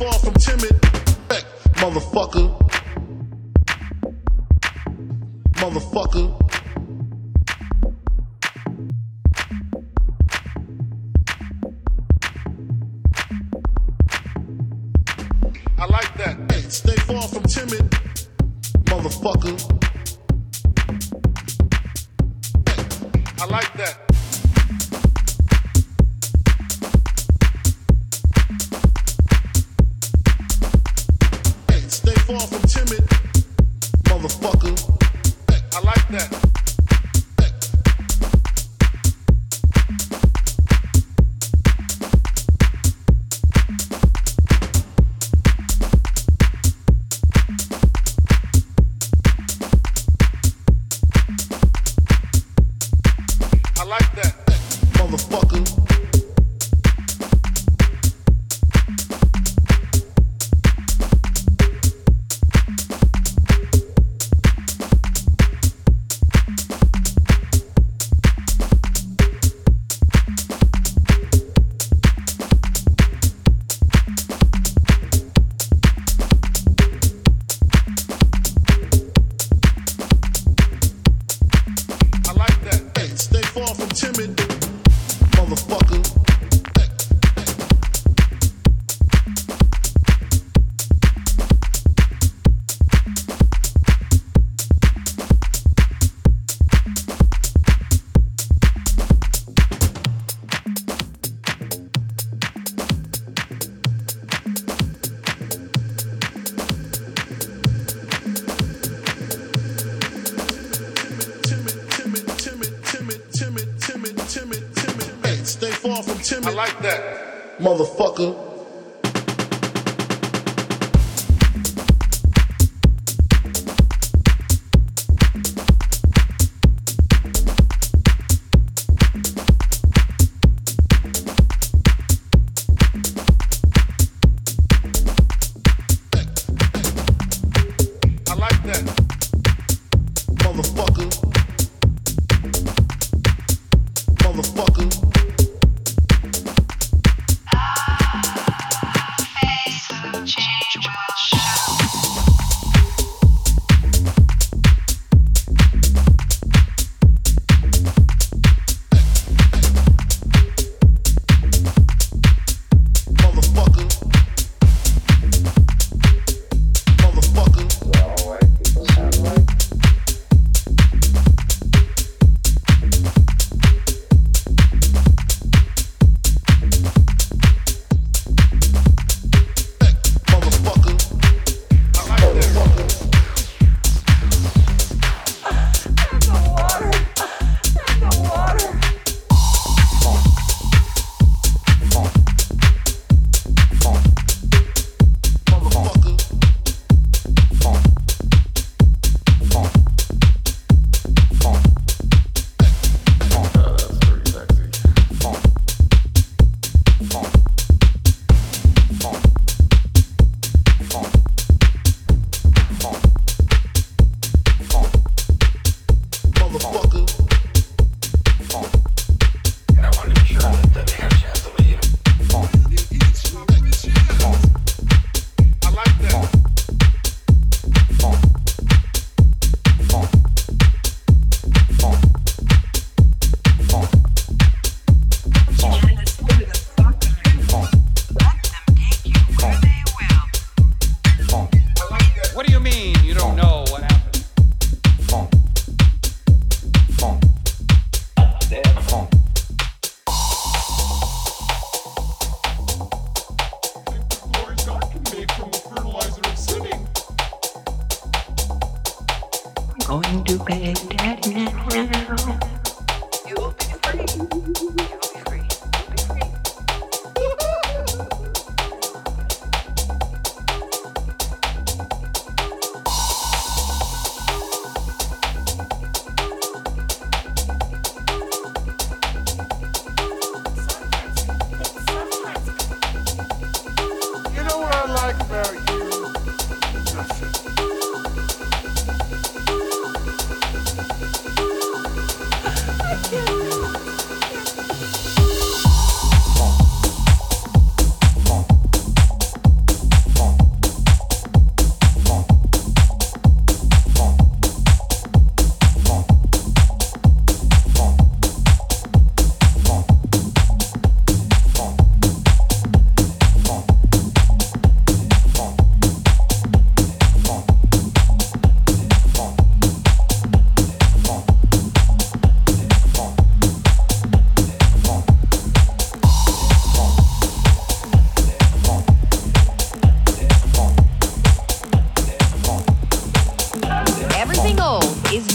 far from timid. Heck, motherfucker. Motherfucker. I like that. Hey, stay far from timid. Motherfucker. Hey, I like that. motherfucker.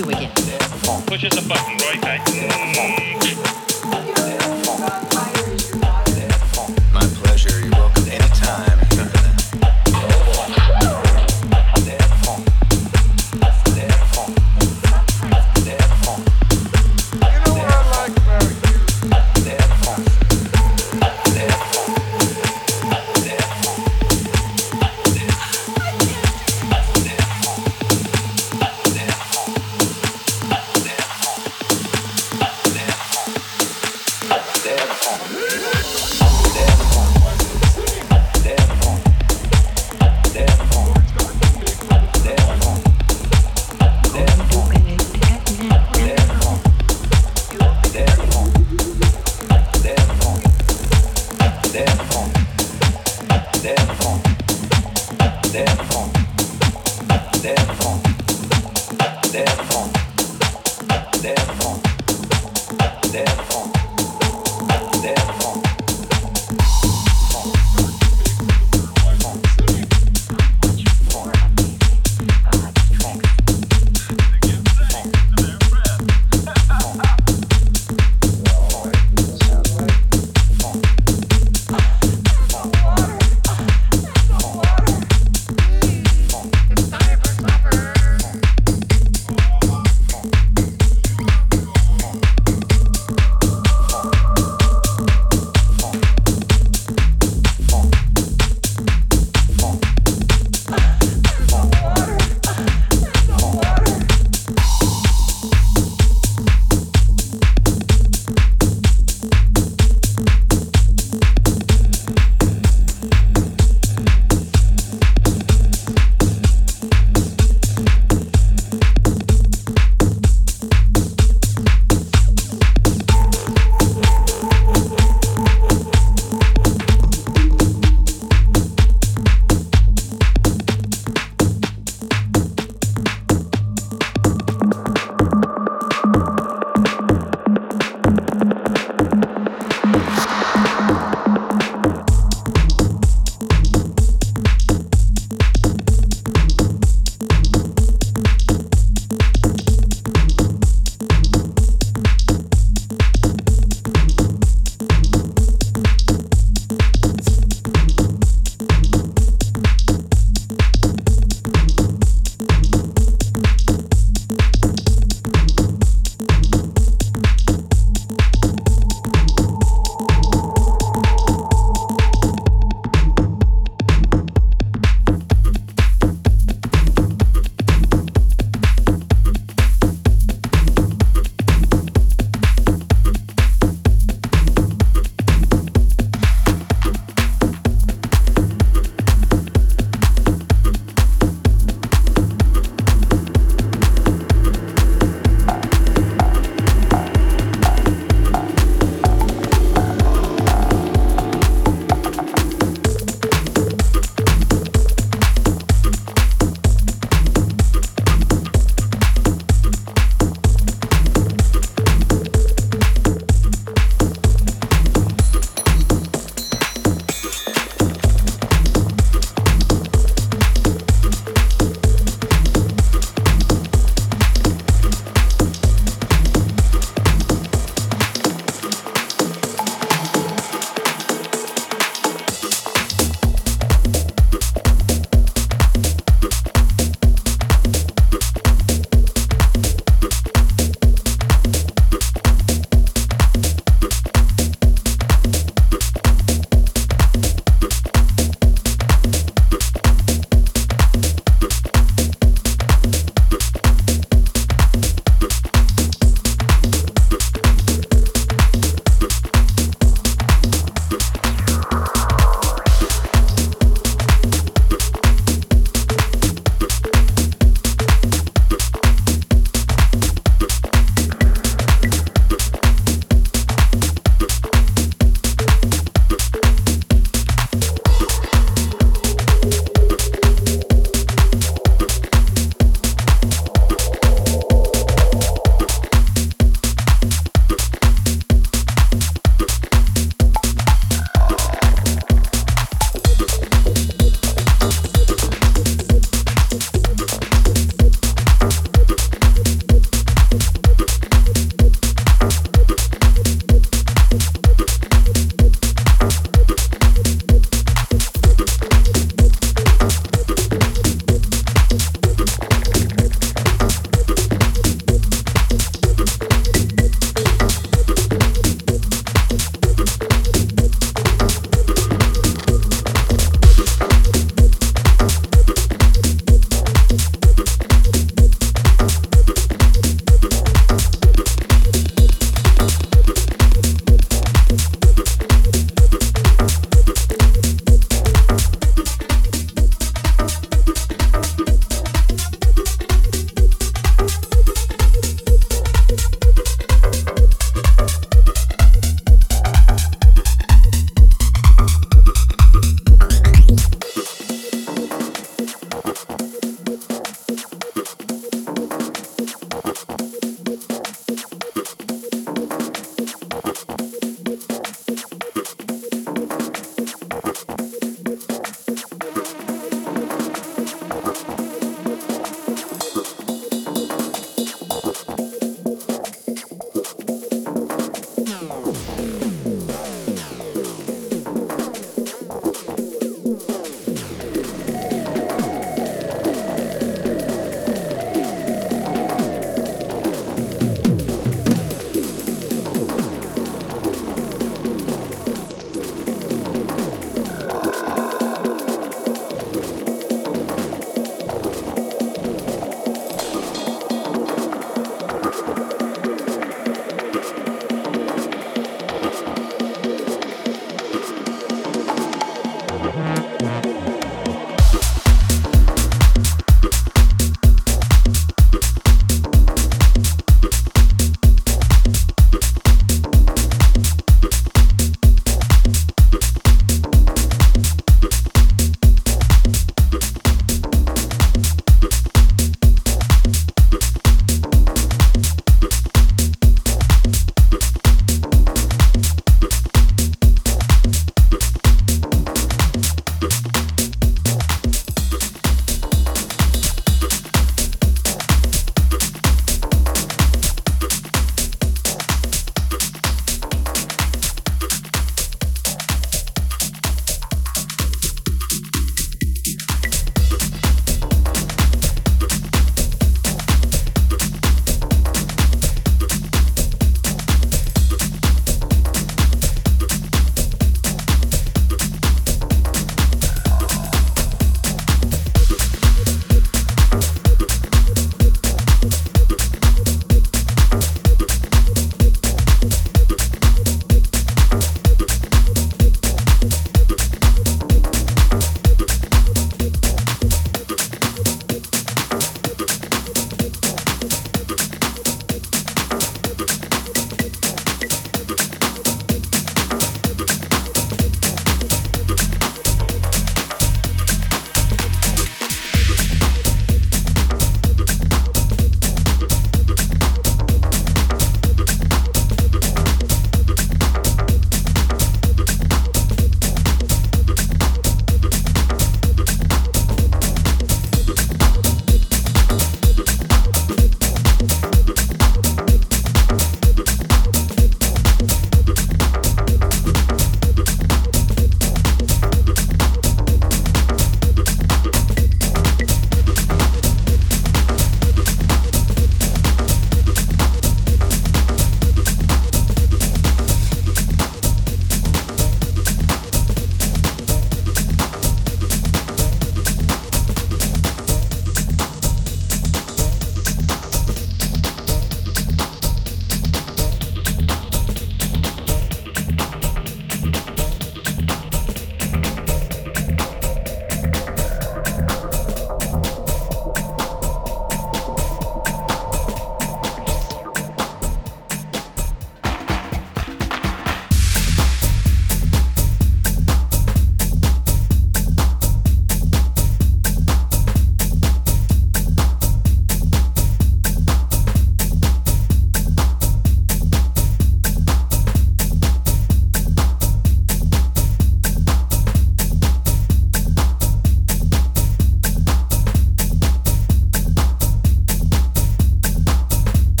you again. Push us a button right now.